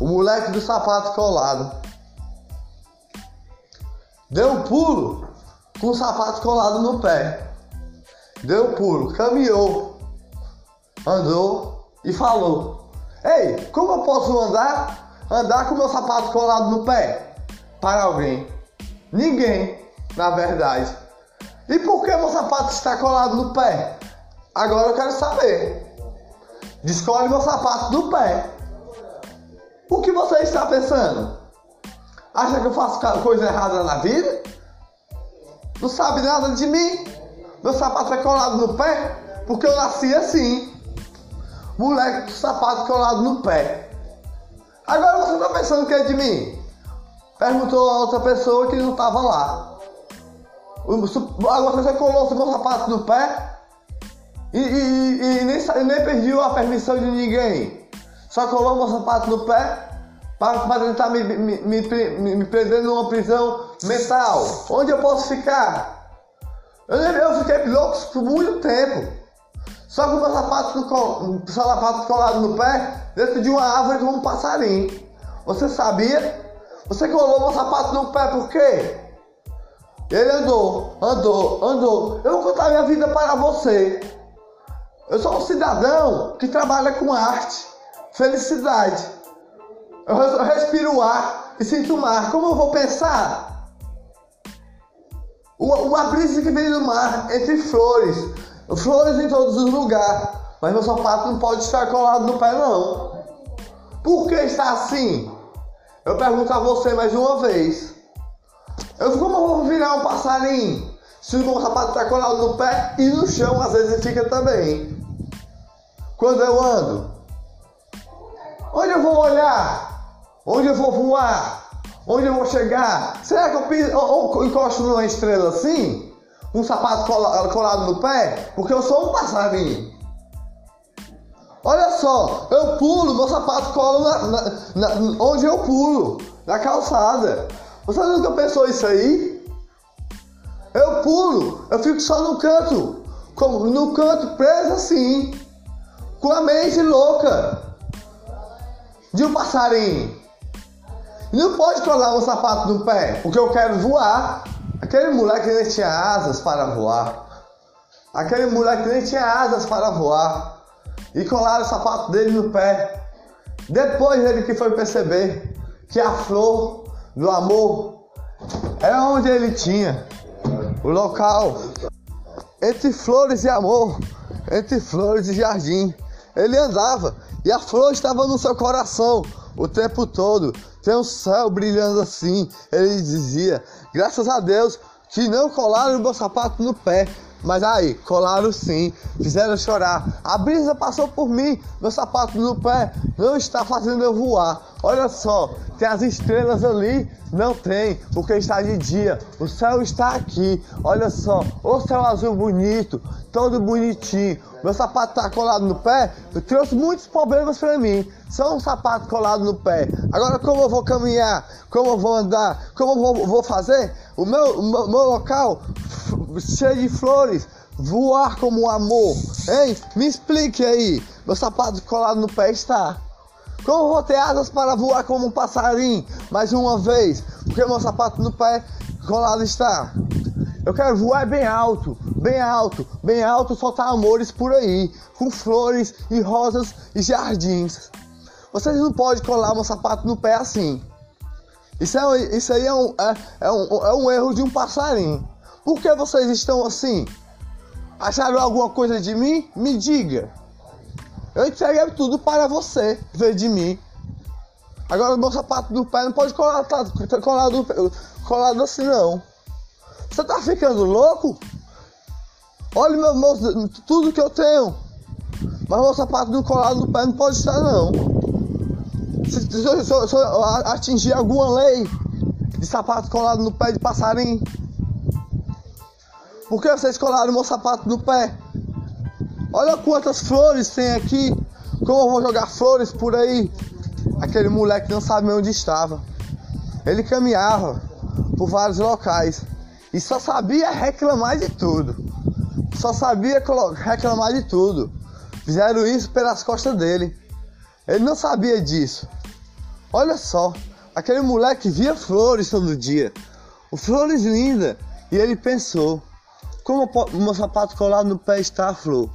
O moleque do sapato colado. Deu um pulo com o sapato colado no pé. Deu um pulo, caminhou, andou e falou: Ei, como eu posso andar? Andar com meu sapato colado no pé? Para alguém. Ninguém, na verdade. E por que meu sapato está colado no pé? Agora eu quero saber. Descolhe meu sapato do pé. O que você está pensando? Acha que eu faço coisa errada na vida? Não sabe nada de mim? Meu sapato é colado no pé? Porque eu nasci assim. Moleque sapato colado no pé. Agora você está pensando o que é de mim? Perguntou a outra pessoa que não estava lá. Agora você colou o meu sapato no pé e, e, e nem, nem pediu a permissão de ninguém. Só colou meu sapato no pé para, tentar me, me, me, me, prender numa prisão mental. Onde eu posso ficar? Eu, eu fiquei louco por muito tempo. Só com meu sapato, sapato colado no pé, dentro de uma árvore como um passarinho. Você sabia? Você colou meu sapato no pé por quê? Ele andou, andou, andou. Eu vou contar minha vida para você. Eu sou um cidadão que trabalha com arte, felicidade. Eu respiro o ar e sinto o mar. Como eu vou pensar? O, o a brisa que vem do mar entre flores, flores em todos os lugares. Mas meu sapato não pode estar colado no pé, não. Por que está assim? Eu pergunto a você mais uma vez. Eu, como eu vou virar um passarinho? Se o meu sapato está colado no pé e no chão, às vezes fica também. Quando eu ando, onde eu vou olhar? Onde eu vou voar? Onde eu vou chegar? Será que eu piso, ou encosto numa estrela assim? Um sapato colado no pé? Porque eu sou um passarinho. Olha só, eu pulo, meu sapato cola na, na, na, onde eu pulo, na calçada. Você nunca pensou isso aí? Eu pulo, eu fico só no canto, como, no canto preso assim com a mente louca de um passarinho. Não pode colar um sapato no pé, porque eu quero voar. Aquele moleque nem tinha asas para voar. Aquele moleque nem tinha asas para voar. E colaram o sapato dele no pé. Depois ele que foi perceber que a flor do amor é onde ele tinha o local entre flores e amor, entre flores e jardim. Ele andava e a flor estava no seu coração o tempo todo. Tem um céu brilhando assim. Ele dizia: Graças a Deus que não colaram o meu sapato no pé. Mas aí, colaram sim, fizeram chorar. A brisa passou por mim, meu sapato no pé não está fazendo eu voar. Olha só, tem as estrelas ali? Não tem, porque está de dia. O céu está aqui. Olha só, o céu azul bonito, todo bonitinho. Meu sapato está colado no pé, eu trouxe muitos problemas para mim. Só um sapato colado no pé. Agora, como eu vou caminhar? Como eu vou andar? Como eu vou, vou fazer? O meu, o meu, meu local cheio de flores, voar como amor. Hein? Me explique aí. Meu sapato colado no pé está. Como vou ter asas para voar como um passarinho? Mais uma vez, porque meu sapato no pé colado está. Eu quero voar bem alto, bem alto, bem alto, soltar amores por aí, com flores e rosas e jardins. Vocês não podem colar meu sapato no pé assim. Isso, é, isso aí é um, é, é, um, é um erro de um passarinho. Por que vocês estão assim? Acharam alguma coisa de mim? Me diga. Eu entreguei tudo para você ver de mim. Agora meu sapato do pé não pode colar, tá, tá colado, colado assim não. Você tá ficando louco? Olha meu, meu, tudo que eu tenho. Mas meu sapato do colado do pé não pode estar não. Se, se, se, se eu atingir alguma lei de sapato colado no pé de passarinho, por que vocês colaram meu sapato no pé? Olha quantas flores tem aqui. Como eu vou jogar flores por aí? Aquele moleque não sabe onde estava. Ele caminhava por vários locais e só sabia reclamar de tudo. Só sabia reclamar de tudo. Fizeram isso pelas costas dele. Ele não sabia disso. Olha só, aquele moleque via flores todo dia, flores lindas, e ele pensou: como o meu sapato colado no pé está a flor?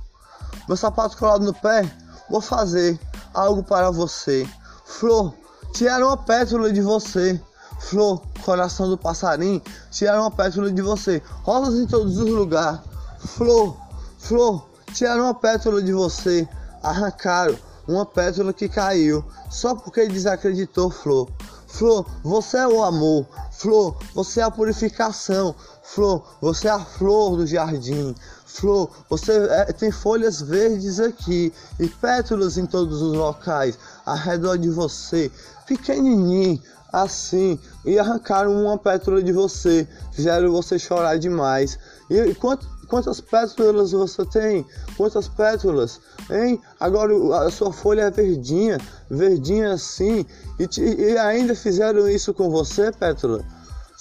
Meu sapato colado no pé, vou fazer algo para você. Flor, tiraram uma pétala de você. Flor, coração do passarinho, tiraram uma pétala de você. Rosas em todos os lugares. Flor, flor, tiraram uma pétala de você. Arrancaram uma pétala que caiu só porque desacreditou, Flor. Flor, você é o amor. Flor, você é a purificação. Flor, você é a flor do jardim. Flor, você é, tem folhas verdes aqui e pétalas em todos os locais ao redor de você, pequenininho, assim, e arrancaram uma pétala de você, fizeram você chorar demais. E, e quantas pétalas você tem? Quantas pétalas? Hein? Agora a sua folha é verdinha, verdinha assim, e, te, e ainda fizeram isso com você, pétala?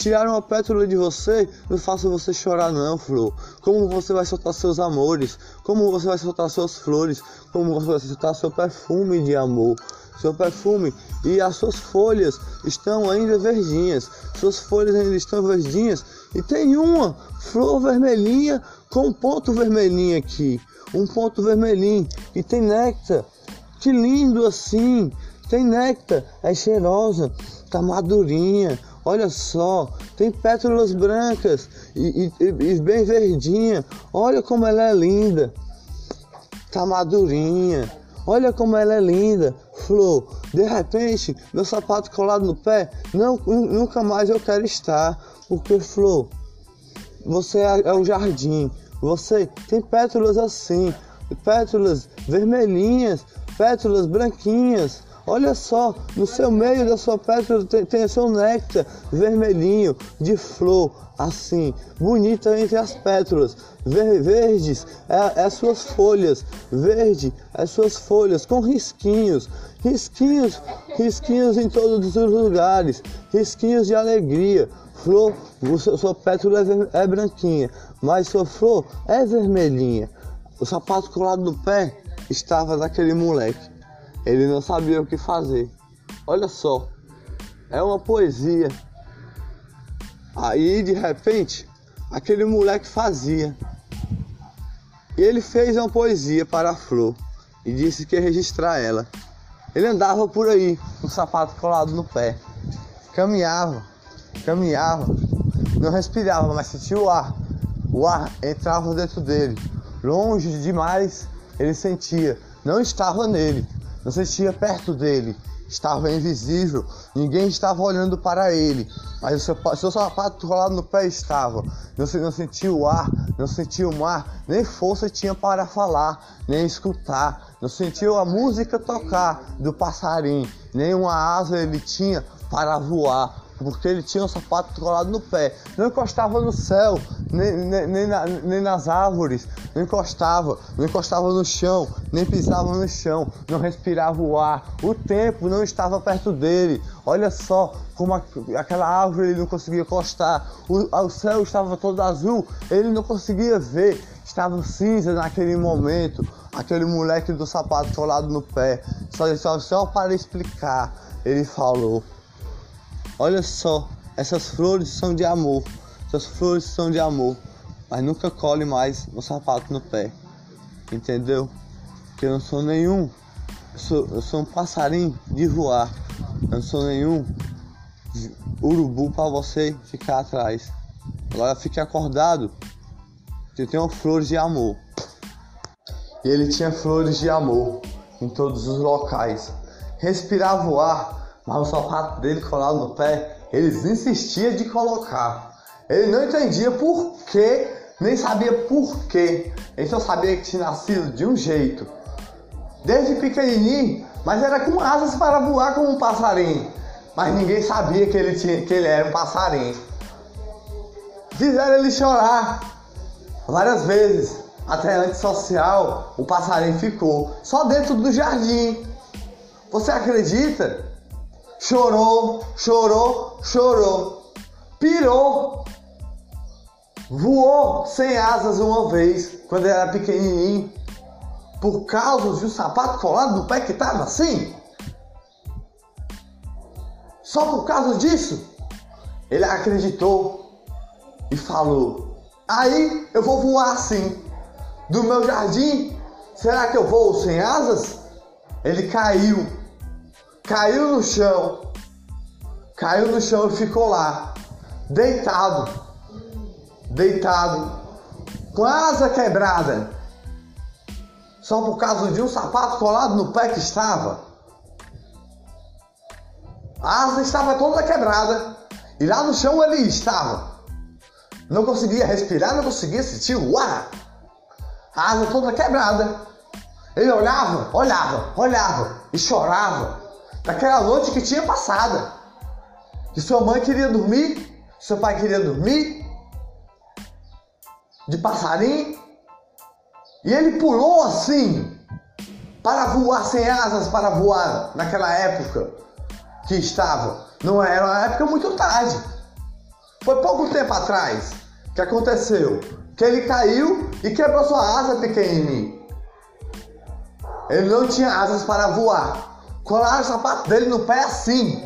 Tiraram a pétala de você, não faça você chorar não, flor. Como você vai soltar seus amores? Como você vai soltar suas flores? Como você vai soltar seu perfume de amor? Seu perfume e as suas folhas estão ainda verdinhas. Suas folhas ainda estão verdinhas e tem uma flor vermelhinha com um ponto vermelhinho aqui, um ponto vermelhinho e tem néctar. Que lindo assim! Tem néctar, é cheirosa, tá madurinha Olha só, tem pétalas brancas e, e, e, bem verdinha. Olha como ela é linda. Tá madurinha. Olha como ela é linda. Flor, de repente, meu sapato colado no pé, não, nunca mais eu quero estar. Porque, Flor, você é, é o jardim. Você tem pétalas assim, pétalas vermelhinhas, pétalas branquinhas. Olha só, no seu meio da sua pétala tem, tem seu néctar vermelhinho de flor, assim, bonita entre as pétalas, ver, verdes é, é as suas folhas, verde é as suas folhas com risquinhos, risquinhos, risquinhos em todos os lugares, risquinhos de alegria. Flor, sua, sua pétala é, é branquinha, mas sua flor é vermelhinha. O sapato colado no pé estava daquele moleque. Ele não sabia o que fazer. Olha só, é uma poesia. Aí de repente, aquele moleque fazia. E ele fez uma poesia para a flor e disse que ia registrar ela. Ele andava por aí, com o sapato colado no pé. Caminhava, caminhava, não respirava, mas sentia o ar. O ar entrava dentro dele. Longe demais ele sentia, não estava nele, não sentia perto dele, estava invisível, ninguém estava olhando para ele, mas seu, seu sapato rolado no pé estava. Não, não sentia o ar, não sentia o mar, nem força tinha para falar, nem escutar. Não sentiu a música tocar do passarinho, nem uma asa ele tinha para voar porque ele tinha um sapato colado no pé. Não encostava no céu, nem, nem, nem, na, nem, nas árvores, não encostava, não encostava no chão, nem pisava no chão, não respirava o ar. O tempo não estava perto dele. Olha só como a, aquela árvore ele não conseguia encostar. O, o céu estava todo azul, ele não conseguia ver. Estava cinza naquele momento. Aquele moleque do sapato colado no pé. Só, só, só para explicar, ele falou. Olha só, essas flores são de amor. Essas flores são de amor. Mas nunca cole mais o sapato no pé. Entendeu? Que eu não sou nenhum. Eu sou, eu sou um passarinho de voar. Eu não sou nenhum urubu para você ficar atrás. Agora fique acordado. Que eu tenho flores de amor. E ele tinha flores de amor em todos os locais. Respirava o ar mas o sapato dele colado no pé, eles insistiam de colocar. Ele não entendia por quê, nem sabia por quê. Ele só sabia que tinha nascido de um jeito. Desde pequenininho, mas era com asas para voar como um passarinho. Mas ninguém sabia que ele, tinha, que ele era um passarinho. Fizeram ele chorar várias vezes. Até antissocial, o passarinho ficou só dentro do jardim. Você acredita chorou, chorou, chorou, pirou, voou sem asas uma vez, quando era pequenininho, por causa de um sapato colado no pé que estava assim. Só por causa disso, ele acreditou e falou: Aí eu vou voar assim. Do meu jardim, será que eu vou sem asas? Ele caiu, caiu no chão, caiu no chão e ficou lá, deitado, deitado, com a asa quebrada, só por causa de um sapato colado no pé que estava. A asa estava toda quebrada e lá no chão ele estava. Não conseguia respirar, não conseguia sentir o ar. A asa toda quebrada. Ele olhava, olhava, olhava e chorava daquela noite que tinha passada. Que sua mãe queria dormir, seu pai queria dormir, de passarinho. E ele pulou assim, para voar sem asas, para voar naquela época que estava. Não era uma época muito tarde. Foi pouco tempo atrás que aconteceu que ele caiu e quebrou sua asa pequenininha. Ele não tinha asas para voar. Colaram o sapato dele no pé assim.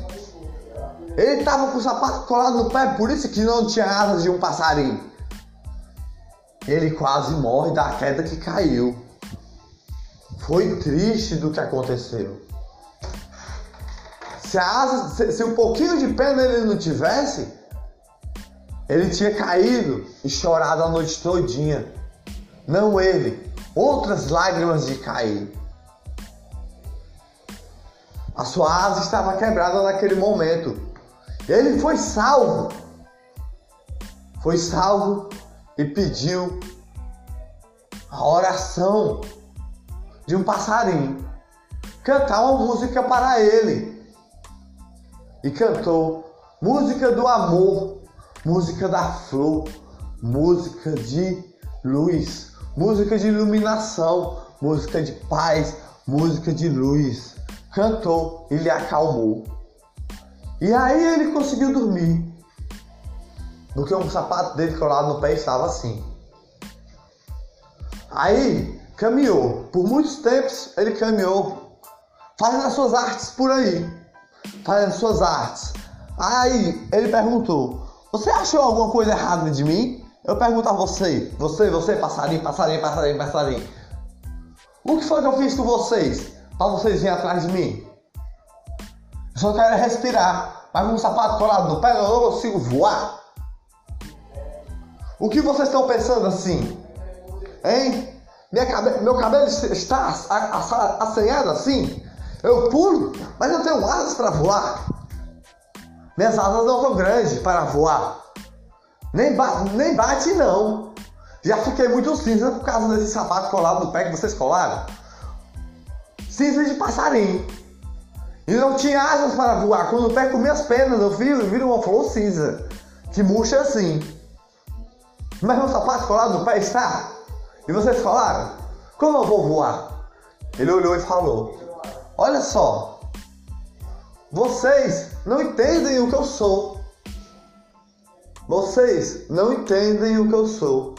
Ele estava com o sapato colado no pé, por isso que não tinha asas de um passarinho. Ele quase morre da queda que caiu. Foi triste do que aconteceu. Se, a asa, se, se um pouquinho de pena ele não tivesse, ele tinha caído e chorado a noite todinha. Não ele, outras lágrimas de cair. A sua asa estava quebrada naquele momento. Ele foi salvo. Foi salvo e pediu a oração de um passarinho. Cantar uma música para ele. E cantou música do amor, música da flor, música de luz, música de iluminação, música de paz, música de luz cantou e lhe acalmou. E aí ele conseguiu dormir. Porque o sapato dele colado no pé estava assim. Aí caminhou. Por muitos tempos ele caminhou. Fazendo as suas artes por aí. Fazendo as suas artes. Aí ele perguntou: Você achou alguma coisa errada de mim? Eu pergunto a você, você, você, passarinho, passarinho, passarinho, passarinho. O que foi que eu fiz com vocês? Para vocês virem atrás de mim. Eu só quero respirar, mas com um sapato colado no pé eu não consigo voar. O que vocês estão pensando assim? Hein? Cabe... Meu cabelo está assanhado assim? Eu pulo, mas eu tenho asas para voar. Minhas asas não são grandes para voar. Nem, ba... Nem bate não. Já fiquei muito cinza por causa desse sapato colado no pé que vocês colaram cinza de passarinho. E não tinha asas para voar. Quando pego minhas pernas, eu viro, viro uma flor cinza. Que murcha assim. Mas meu sapato colado no pé está. E vocês falaram? Como eu vou voar? Ele olhou e falou: Olha só. Vocês não entendem o que eu sou. Vocês não entendem o que eu sou.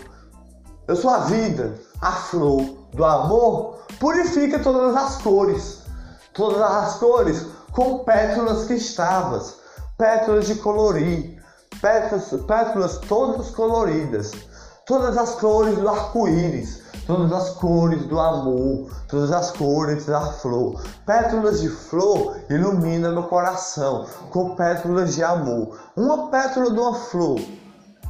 Eu sou a vida, a flor do amor Purifica todas as cores, todas as cores com pétalas que estavas, pétalas de colorir, pétalas, pétalas todas coloridas, todas as cores do arco-íris, todas as cores do amor, todas as cores da flor. Pétalas de flor ilumina meu coração com pétalas de amor. Uma pétala de uma flor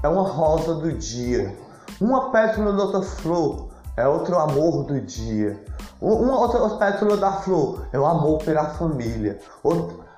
é uma rosa do dia. Uma pétala de outra flor é outro amor do dia. Uma outra pétala da flor é o amor pela família.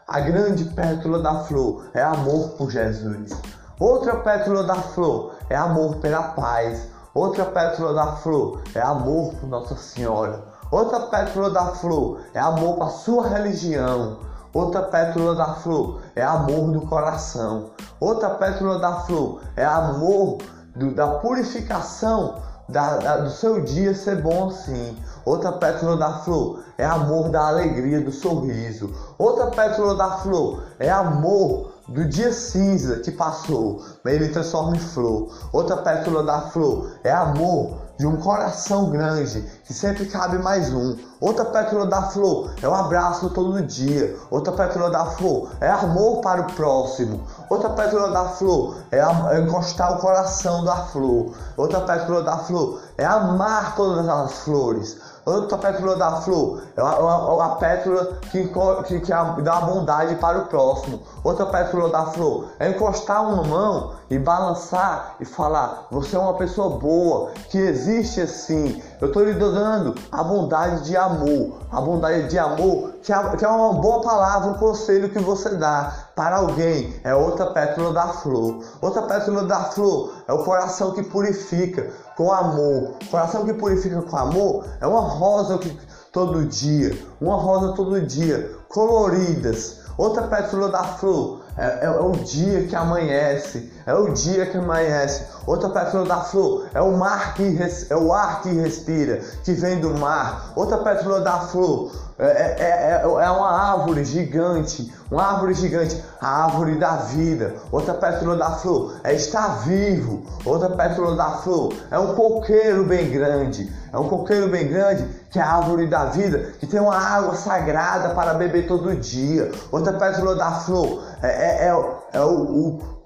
A grande pétala da flor é amor por Jesus. Outra pétala da flor é amor pela paz. Outra pétala da flor é amor por Nossa Senhora. Outra pétala da flor é amor para sua religião. Outra pétala da flor é amor do coração. Outra pétala da flor é amor do, da purificação da, da, do seu dia ser bom assim. Outra pétala da flor é amor da alegria, do sorriso. Outra pétala da flor é amor do dia cinza que passou, mas ele transforma em flor. Outra pétala da flor é amor de um coração grande, que sempre cabe mais um. Outra pétala da flor é o um abraço todo dia. Outra pétala da flor é amor para o próximo. Outra pétala da flor é, é encostar o coração da flor. Outra pétala da flor é amar todas as flores. Outra pétala da flor é a, pétala que, que, que dá bondade para o próximo. Outra pétala da flor é encostar uma mão e balançar e falar: Você é uma pessoa boa, que existe assim. Eu estou lhe dando a bondade de amor. A bondade de amor, que é, que é uma boa palavra, um conselho que você dá para alguém. É outra pétala da flor. Outra pétala da flor é o coração que purifica com amor. Coração que purifica com amor é uma rosa que todo dia, uma rosa todo dia, coloridas. Outra pétala da flor é, é, é, o dia que amanhece, é o dia que amanhece. Outra pétala da flor é o mar que res, é o ar que respira, que vem do mar. Outra pétala da flor é, é, é, é, uma árvore gigante, uma árvore gigante, a árvore da vida. Outra pétala da flor é estar vivo. Outra pétala da flor é um coqueiro bem grande, é um coqueiro bem grande que é a árvore da vida, que tem uma água sagrada para beber todo dia. Outra pétala da flor é, é, é, é o, o,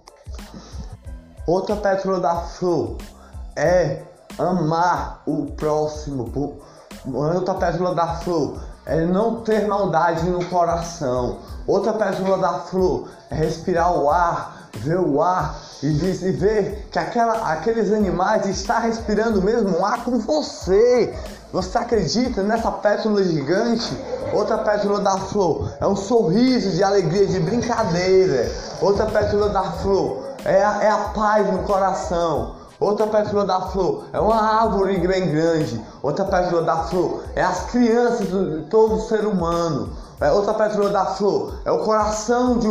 Outra pétala da flor é amar o próximo. Outra pétala da flor é não ter maldade no coração. Outra pétala da flor é respirar o ar, ver o ar e, e ver que aquela, aqueles animais estão respirando mesmo ar com você. Você acredita nessa pétala gigante? Outra pétala da flor é um sorriso de alegria, de brincadeira. Outra pétala da flor é a, é a paz no coração. Outra pétala da flor é uma árvore bem grande. Outra pétala da flor é as crianças de todo ser humano. É outra pétala da flor é o coração de,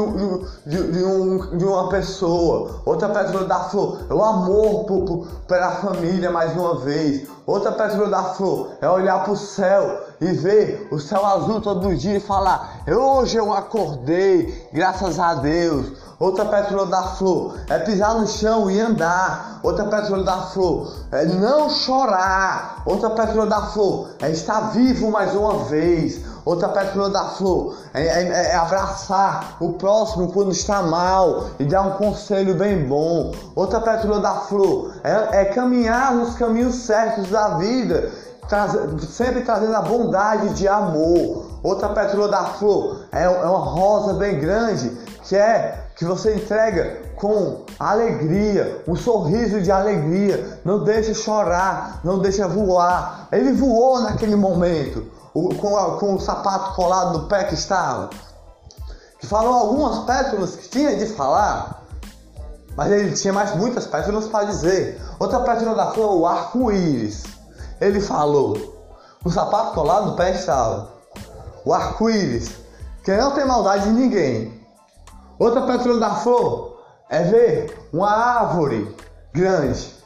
de, de, um, de uma pessoa. Outra pétala da flor é o amor por, por, pela família mais uma vez. Outra pétala da flor é olhar para o céu e ver o céu azul todo dia e falar: Hoje eu acordei, graças a Deus. Outra pétala da flor é pisar no chão e andar. Outra pétala da flor é não chorar. Outra pétala da flor é estar vivo mais uma vez. Outra pétala da flor é, é, é, abraçar o próximo quando está mal e dar um conselho bem bom. Outra pétala da flor é, é caminhar nos caminhos certos da vida, traz, sempre trazendo a bondade de amor. Outra pétala da flor é, é uma rosa bem grande que é que você entrega com alegria, um sorriso de alegria. Não deixa chorar, não deixa voar. Ele voou naquele momento, com, a, com o sapato colado no pé que estava. Que falou algumas pétalas que tinha de falar, mas ele tinha mais muitas pétalas para dizer. Outra pétala da flor, o arco-íris. Ele falou, o sapato colado no pé estava. O arco-íris, que não tem maldade em ninguém Outra pétala da flor é ver uma árvore grande,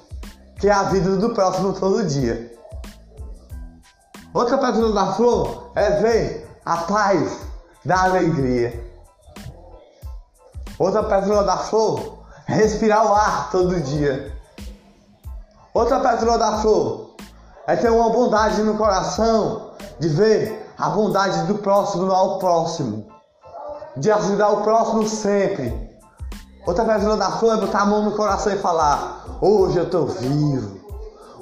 que é a vida do próximo todo dia. Outra pétala da flor é ver a paz da alegria. Outra pétala da flor é respirar o ar todo dia. Outra pétala da flor é ter uma bondade no coração de ver a bondade do próximo ao próximo de ajudar o próximo sempre. Outra pétala da flor é botar a mão no coração e falar: Hoje eu estou vivo.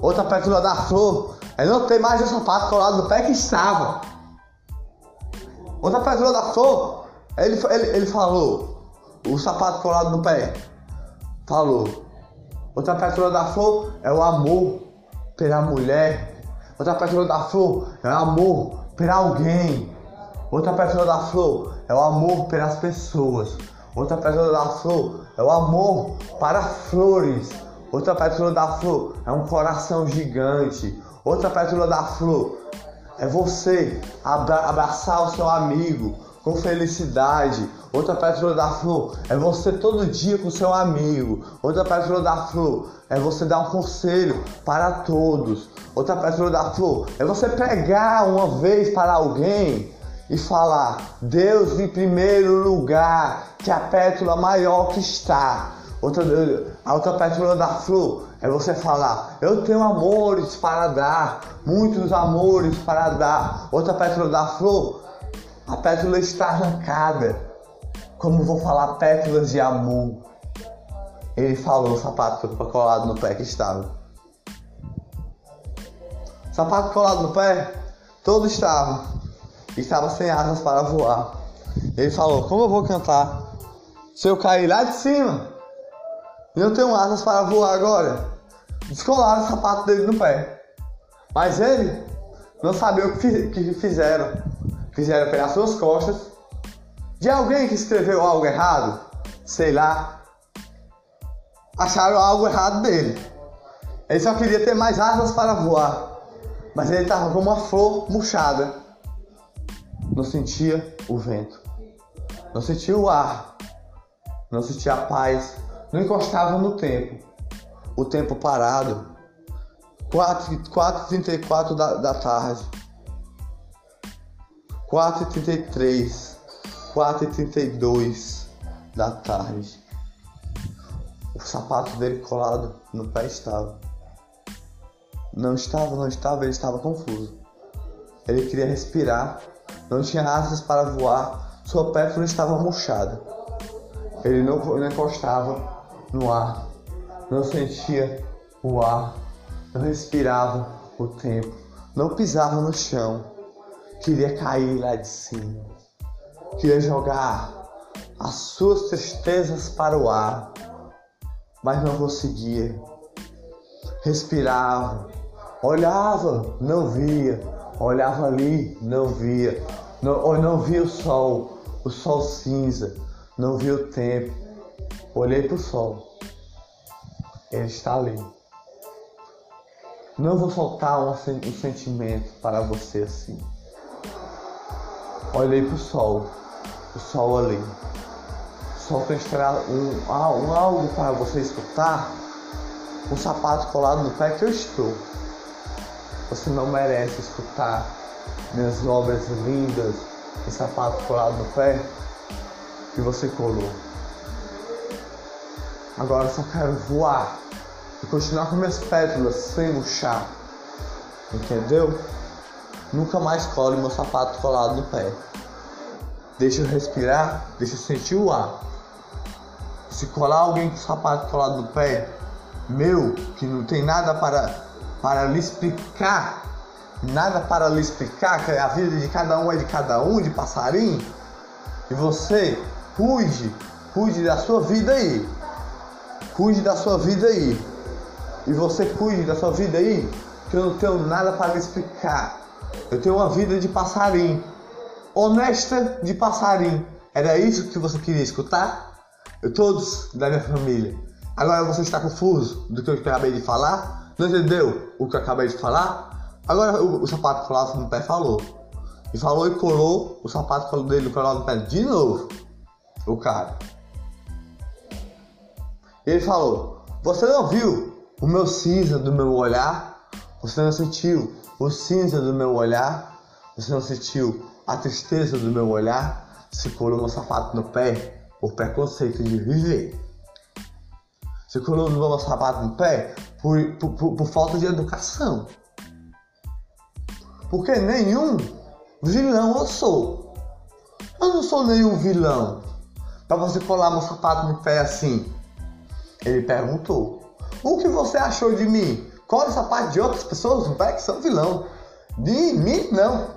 Outra pétala da flor é não ter mais o sapato colado no pé que estava. Outra pétala da flor, ele, ele, ele falou: O sapato colado no pé. Falou. Outra pétala da flor é o amor pela mulher. Outra pétala da flor é o amor por alguém. Outra pétala da flor é o amor pelas pessoas. Outra pétala da flor é o amor para flores. Outra pétala da flor é um coração gigante. Outra pétala da flor é você abraçar o seu amigo com felicidade. Outra pétala da flor é você todo dia com seu amigo. Outra pétala da flor é você dar um conselho para todos. Outra pétala da flor é você pregar uma vez para alguém e falar Deus em primeiro lugar, que é a pétala maior que está. Outra, a outra pétala da flor É você falar, eu tenho amores para dar, muitos amores para dar. Outra pétala da flor, a pétala está arrancada. Como vou falar pétalas de amor? Ele falou, o sapato colado no pé que estava. Sapato colado no pé, todo estava. Estava sem asas para voar. Ele falou, como eu vou cantar? Se eu cair lá de cima, e não tenho asas para voar agora. Descolaram o sapato dele no pé. Mas ele não sabia o que fizeram. Fizeram pelas suas costas de alguém que escreveu algo errado, sei lá. Acharam algo errado dele. Ele só queria ter mais asas para voar. Mas ele estava como uma flor murchada. Não sentia o vento. Não sentia o ar. Não sentia a paz não encostava no tempo. O tempo parado. 4h34 da, da tarde. 4h33. 4h32 da tarde. O sapato dele colado no pé estava. Não estava, não estava, ele estava confuso. Ele queria respirar, não tinha asas para voar, sua pétala estava murchada. Ele não, não encostava no ar, não sentia o ar, não respirava o tempo, não pisava no chão, queria cair lá de cima, queria jogar as suas tristezas para o ar, mas não conseguia. Respirava, olhava, não via, olhava ali, não via, não, não via o sol, o sol cinza, não via o tempo, Olhei para o sol. Ele está ali. Não vou soltar um, um sentimento para você assim. Olhei para o sol. O sol ali. Sol tem um, um algo para você escutar. Um sapato colado no pé que eu estou. Você não merece escutar minhas obras lindas. Um sapato colado no pé que você colou. Agora só quero voar e continuar com minhas pétalas sem murchar. Entendeu? Nunca mais cole meu sapato colado no pé. Deixa eu respirar, deixa eu sentir o ar. Se colar alguém com o sapato colado no pé, meu, que não tem nada para, para lhe explicar, nada para lhe explicar, que a vida de cada um é de cada um, de passarinho, e você cuide, cuide da sua vida aí. Cuide da sua vida aí. E você cuide da sua vida aí, que eu não tenho nada para lhe explicar. Eu tenho uma vida de passarinho. Honesta de passarinho. Era isso que você queria escutar? Eu todos da minha família. Agora você está confuso do que eu acabei de falar? Não entendeu o que eu acabei de falar? Agora o, o sapato colado no pé falou. E falou e colou o sapato dele colado no pé de novo. O cara. Ele falou: Você não viu o meu cinza do meu olhar? Você não sentiu o cinza do meu olhar? Você não sentiu a tristeza do meu olhar? Se colou meu sapato no pé por preconceito de viver. Se colou meu sapato no pé por, por, por, por falta de educação. Porque nenhum vilão eu sou. Eu não sou nenhum vilão. Pra você colar meu sapato no pé assim. Ele perguntou: O que você achou de mim? Qual essa parte de outras pessoas pé que são vilão? De mim, não.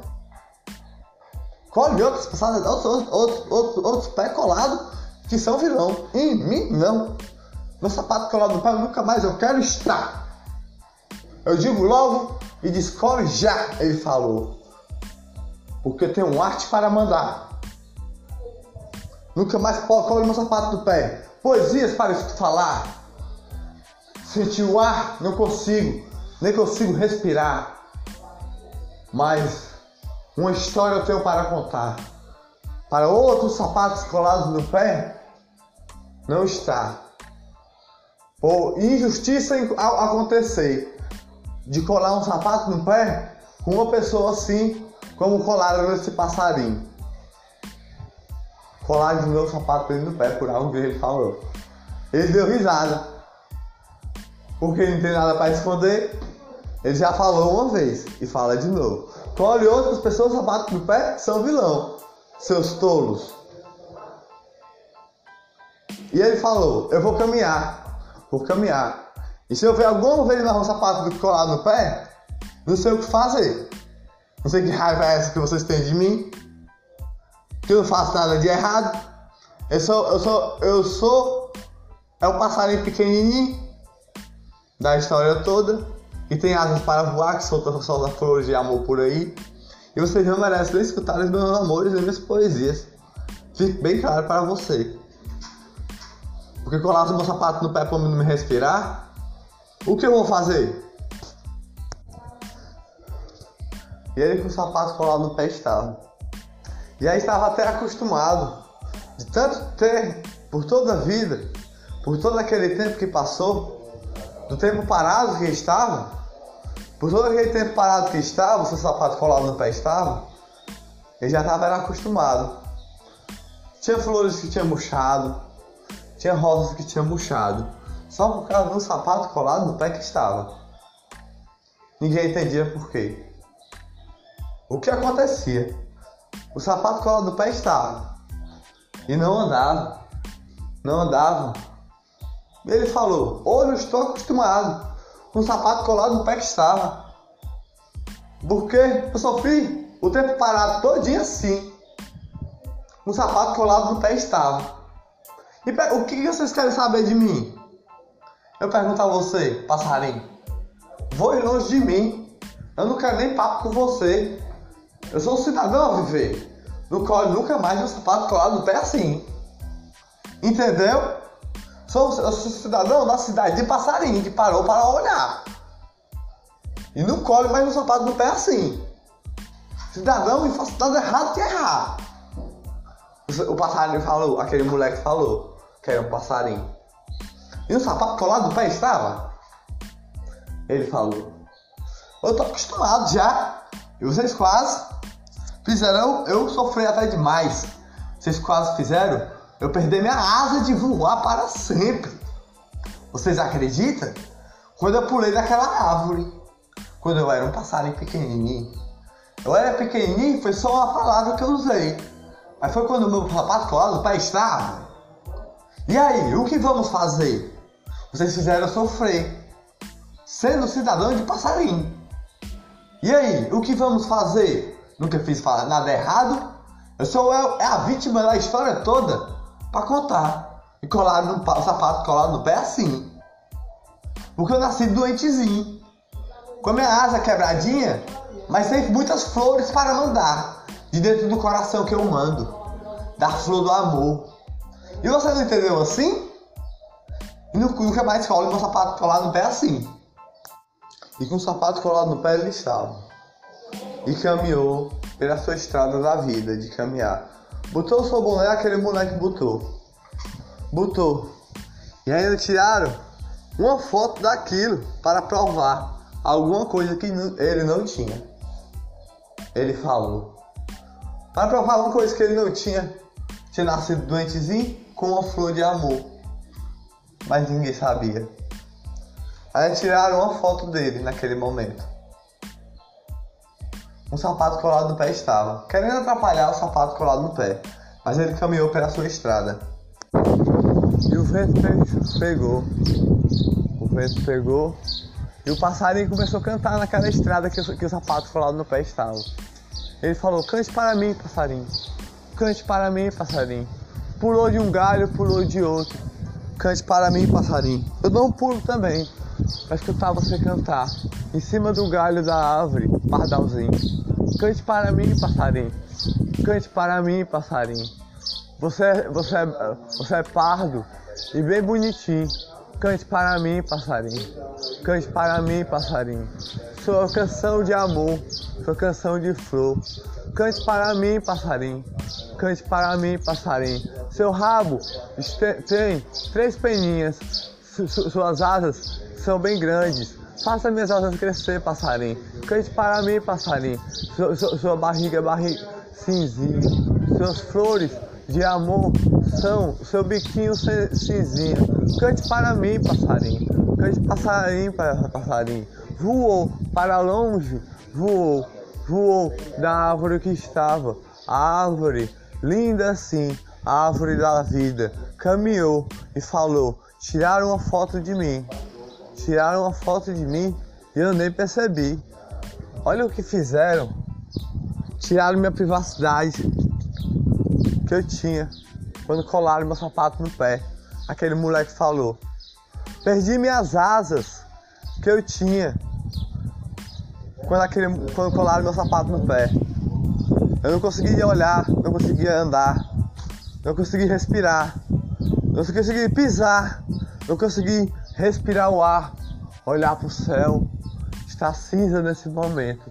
Colhe outras pessoas, outros, outros, outros, outros pés colados que são vilão. Em mim, não. Meu sapato colado no pé, nunca mais eu quero estar. Eu digo logo e descobre já, ele falou. Porque tem um arte para mandar. Nunca mais colo meu sapato do pé poesias para falar. Sentir o ar, não consigo, nem consigo respirar. Mas uma história eu tenho para contar. Para outros sapatos colados no pé, não está. Por injustiça acontecer de colar um sapato no pé com uma pessoa assim como colaram nesse passarinho colar de meu sapato dentro do pé por algo que ele falou. Ele deu risada. Porque não tem nada para esconder. Ele já falou uma vez e fala de novo. Colhe outras pessoas sapato no pé são vilão, seus tolos. E ele falou: Eu vou caminhar, vou caminhar. E se eu ver alguma vez na sapato colado no pé, não sei o que fazer. Não sei que raiva é essa que vocês têm de mim. Que eu não faço nada de errado. Eu sou, eu sou, eu sou. É o passarinho pequenininho da história toda. Que tem asas para voar, que solta, solta flores de amor por aí. E vocês não merecem nem escutar os meus amores e minhas poesias. Fique bem claro para você. Porque colar o meu sapato no pé para não me respirar, o que eu vou fazer? E ele com o sapato colado no pé estava. E aí estava até acostumado de tanto ter, por toda a vida, por todo aquele tempo que passou, do tempo parado que estava, por todo aquele tempo parado que estava, o seu sapato colado no pé estava, ele já estava acostumado. Tinha flores que tinham murchado, tinha rosas que tinham murchado, só por causa do sapato colado no pé que estava. Ninguém entendia por quê. O que acontecia? O sapato colado no pé estava e não andava, não andava. Ele falou: Hoje eu estou acostumado com o sapato colado no pé que estava. Porque eu sofri o tempo parado todinho assim. O sapato colado no pé estava. E o que vocês querem saber de mim? Eu pergunto a você, passarinho. Voe longe de mim. Eu não quero nem papo com você. Eu sou um cidadão a viver. Não colhe nunca mais um sapato colado no pé assim. Entendeu? Sou, eu sou cidadão da cidade de Passarinho, que parou para olhar. E não colhe mais um sapato no pé assim. Cidadão, e faço nada errado que errar. O passarinho falou, aquele moleque falou que era um passarinho. E o sapato colado no pé estava? Ele falou. Eu tô acostumado já. E vocês quase fizeram eu sofrer até demais. Vocês quase fizeram eu perder minha asa de voar para sempre. Vocês acreditam? Quando eu pulei daquela árvore, quando eu era um passarinho pequenininho. Eu era pequenininho, foi só uma palavra que eu usei. Mas foi quando o meu sapato colado para estar. E aí, o que vamos fazer? Vocês fizeram sofrer, sendo cidadão de passarinho. E aí, o que vamos fazer? Nunca fiz nada errado. Eu sou é a vítima da história toda para contar. E colado no o sapato colado no pé assim. Porque eu nasci doentezinho. Com a minha asa quebradinha, mas tem muitas flores para mandar. De dentro do coração que eu mando. Da flor do amor. E você não entendeu assim? E nunca mais colo meu sapato colado no pé assim. E com o sapato colado no pé ele estava e caminhou pela sua estrada da vida de caminhar. Botou o seu boné, aquele moleque botou. Botou. E ainda tiraram uma foto daquilo para provar alguma coisa que ele não tinha. Ele falou. Para provar alguma coisa que ele não tinha. Tinha nascido doentezinho com uma flor de amor. Mas ninguém sabia. Aí tiraram uma foto dele naquele momento um sapato colado no pé estava, querendo atrapalhar o sapato colado no pé, mas ele caminhou pela sua estrada. E o vento pegou, o vento pegou e o passarinho começou a cantar naquela estrada que, que o sapato colado no pé estava. Ele falou: Cante para mim, passarinho, cante para mim, passarinho. Pulou de um galho, pulou de outro. Cante para mim, passarinho. Eu dou um pulo também para escutar você cantar em cima do galho da árvore, pardalzinho. Cante para mim, passarinho. Cante para mim, passarinho. Você, você, você é pardo e bem bonitinho. Cante para mim, passarinho. Cante para mim, passarinho. Sua canção de amor, sua canção de flor. Cante para mim, passarinho. Cante para mim, passarinho. Seu rabo tem três peninhas. Suas asas são bem grandes. Faça minhas asas crescer, passarinho. Cante para mim, passarinho. Sua, sua, sua barriga é barriga cinzinha. Suas flores de amor são seu biquinho cinzinha. Cante para mim, passarinho. Cante passarinho para passarinho. Voou para longe, voou, voou da árvore que estava. A árvore, linda assim, a árvore da vida, caminhou e falou: Tiraram uma foto de mim. Tiraram uma foto de mim e eu nem percebi. Olha o que fizeram. Tiraram minha privacidade que eu tinha quando colaram meu sapato no pé. Aquele moleque falou. Perdi minhas asas que eu tinha quando, aquele, quando colaram meu sapato no pé. Eu não conseguia olhar, não conseguia andar, não conseguia respirar, não conseguia pisar, não conseguia respirar o ar, olhar para o céu. Está cinza nesse momento.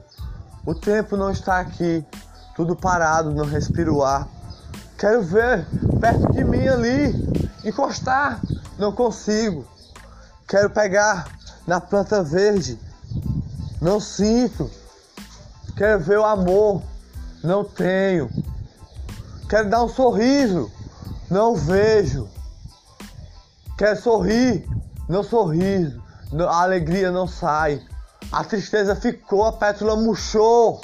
O tempo não está aqui, tudo parado, não respiro o ar. Quero ver perto de mim ali, encostar, não consigo. Quero pegar na planta verde, não sinto. Quero ver o amor, não tenho. Quero dar um sorriso, não vejo. Quero sorrir, não sorriso. A alegria não sai. A tristeza ficou, a pétala murchou.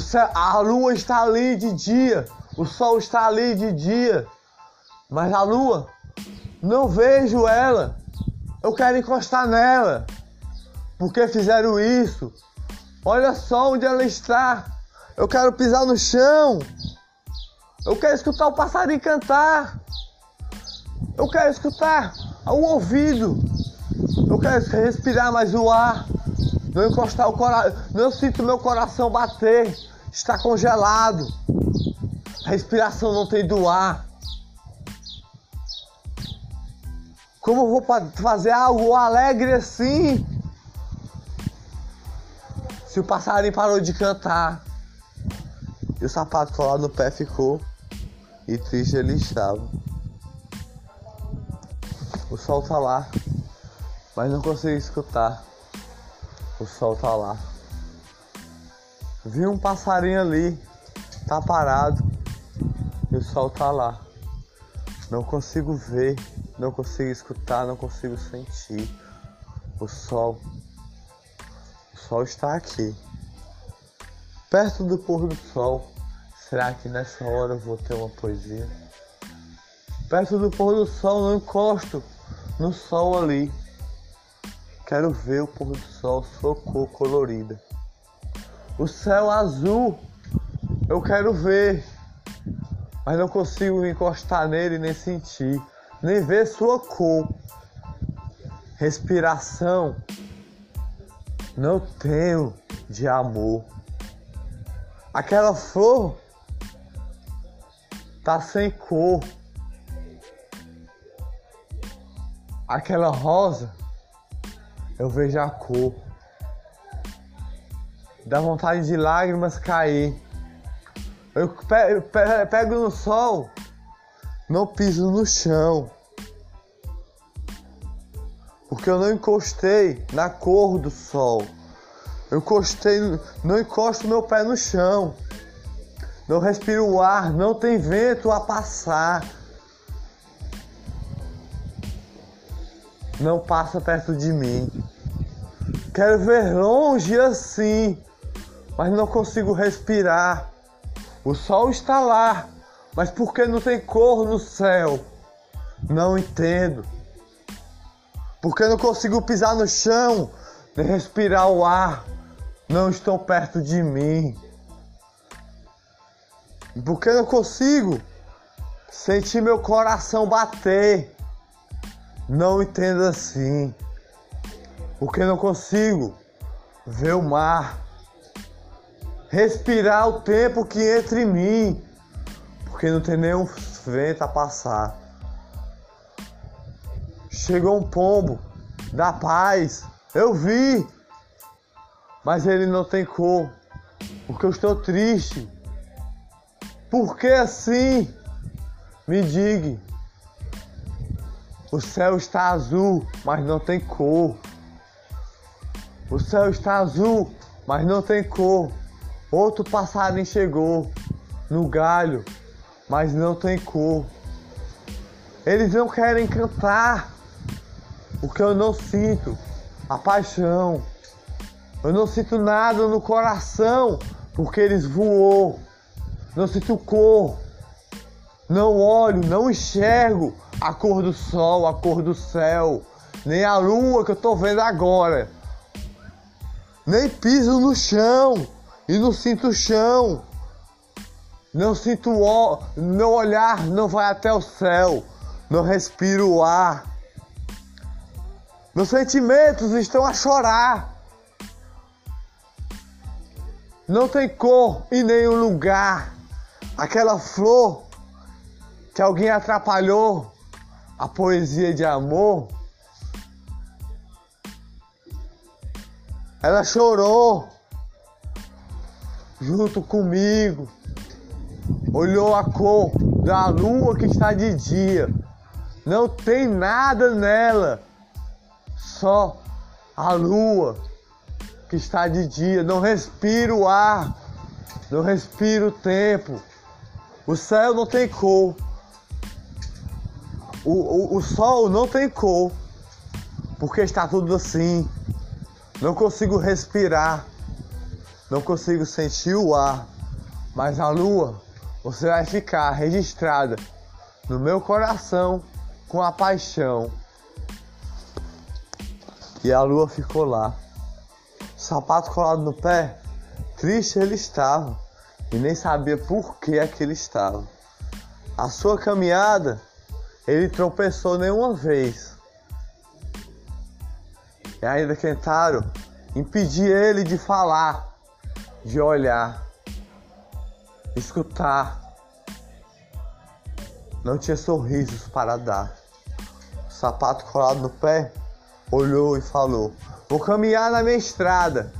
Céu, a lua está ali de dia, o sol está ali de dia, mas a lua, não vejo ela. Eu quero encostar nela. Porque fizeram isso? Olha só onde ela está. Eu quero pisar no chão. Eu quero escutar o passarinho cantar. Eu quero escutar o ouvido. Eu quero respirar mais o ar. Não encostar o coração. Não sinto meu coração bater. Está congelado. A respiração não tem do ar. Como eu vou fazer algo alegre assim? Se o passarinho parou de cantar e o sapato colado no pé ficou e triste ele estava. Sol tá lá, mas não consigo escutar. O sol tá lá. Vi um passarinho ali, tá parado. E o sol tá lá. Não consigo ver, não consigo escutar, não consigo sentir. O sol. O sol está aqui. Perto do pôr do sol. Será que nessa hora eu vou ter uma poesia? Perto do pôr do sol, não encosto no sol ali. Quero ver o pôr do sol, cor colorida. O céu azul, eu quero ver mas não consigo encostar nele nem sentir, nem ver sua cor. Respiração não tenho de amor. Aquela flor tá sem cor. Aquela rosa eu vejo a cor. Dá vontade de lágrimas cair. Eu pego no sol, não piso no chão. Porque eu não encostei na cor do sol. Eu encostei, não encosto meu pé no chão. Não respiro o ar, não tem vento a passar. Não passa perto de mim. Quero ver longe assim, mas não consigo respirar. O sol está lá, mas por que não tem cor no céu? Não entendo. Porque não consigo pisar no chão, nem respirar o ar. Não estão perto de mim. Porque não consigo sentir meu coração bater. Não entendo assim. Porque não consigo ver o mar respirar o tempo que entre mim, porque não tem nenhum vento a passar. Chegou um pombo da paz, eu vi, mas ele não tem cor, porque eu estou triste. Por que assim? Me diga. O céu está azul, mas não tem cor. O céu está azul, mas não tem cor. Outro passarinho chegou no galho, mas não tem cor. Eles não querem cantar, Porque eu não sinto a paixão. Eu não sinto nada no coração, porque eles voou. Não sinto cor. Não olho, não enxergo a cor do sol, a cor do céu, nem a lua que eu tô vendo agora. Nem piso no chão e não sinto o chão. Não sinto o meu olhar não vai até o céu. Não respiro o ar. Meus sentimentos estão a chorar. Não tem cor em nenhum lugar. Aquela flor que alguém atrapalhou a poesia de amor. Ela chorou junto comigo. Olhou a cor da lua que está de dia. Não tem nada nela, só a lua que está de dia. Não respiro o ar, não respiro o tempo. O céu não tem cor. O, o, o sol não tem cor, porque está tudo assim. Não consigo respirar, não consigo sentir o ar, mas a lua, você vai ficar registrada no meu coração com a paixão. E a lua ficou lá, sapato colado no pé, triste ele estava e nem sabia por que é que ele estava. A sua caminhada ele tropeçou nenhuma vez. E ainda tentaram impedir ele de falar, de olhar, escutar. Não tinha sorrisos para dar. O sapato colado no pé olhou e falou: Vou caminhar na minha estrada.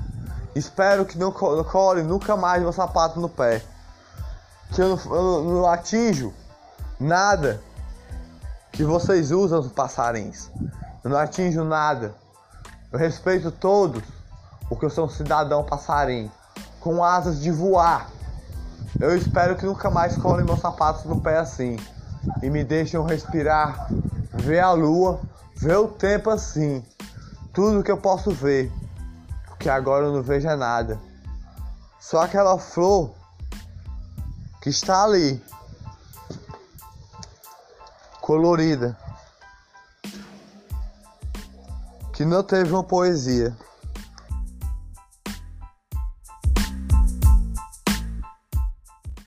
Espero que não cole nunca mais meu sapato no pé. Que eu não, eu não atinjo nada que vocês usam os passarinhos. Eu não atinjo nada. Eu respeito todos, porque eu sou um cidadão passarinho, com asas de voar. Eu espero que nunca mais colhem meus sapatos no pé assim. E me deixem respirar, ver a lua, ver o tempo assim. Tudo que eu posso ver. Porque agora eu não vejo nada. Só aquela flor que está ali colorida, que não teve uma poesia.